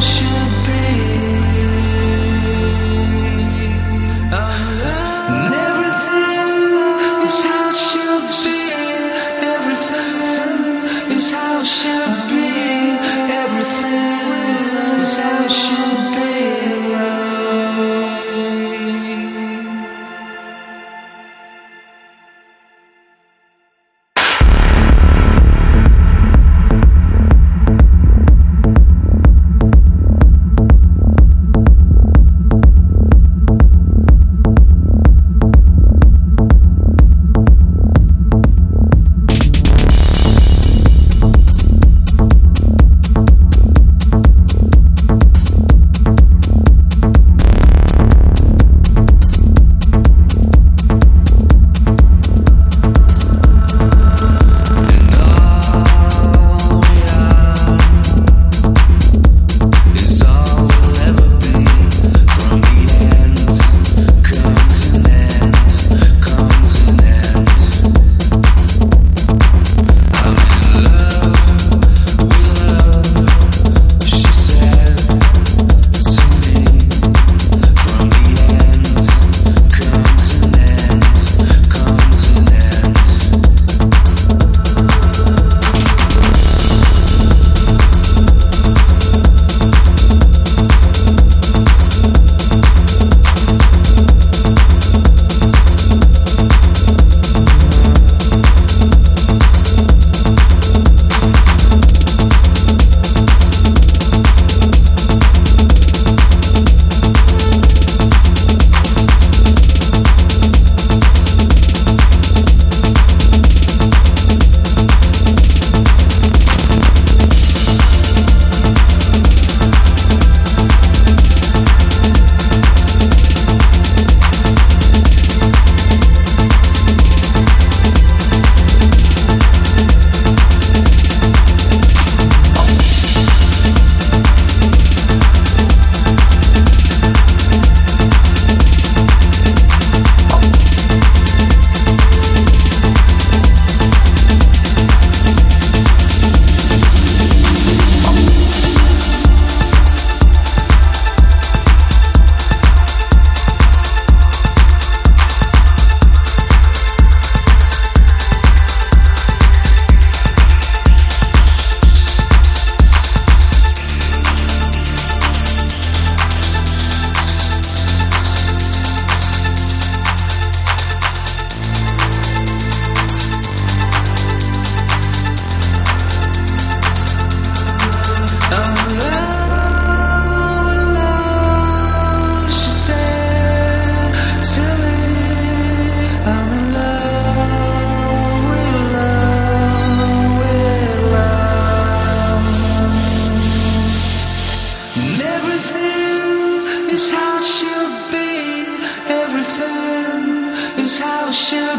should be. Thank you.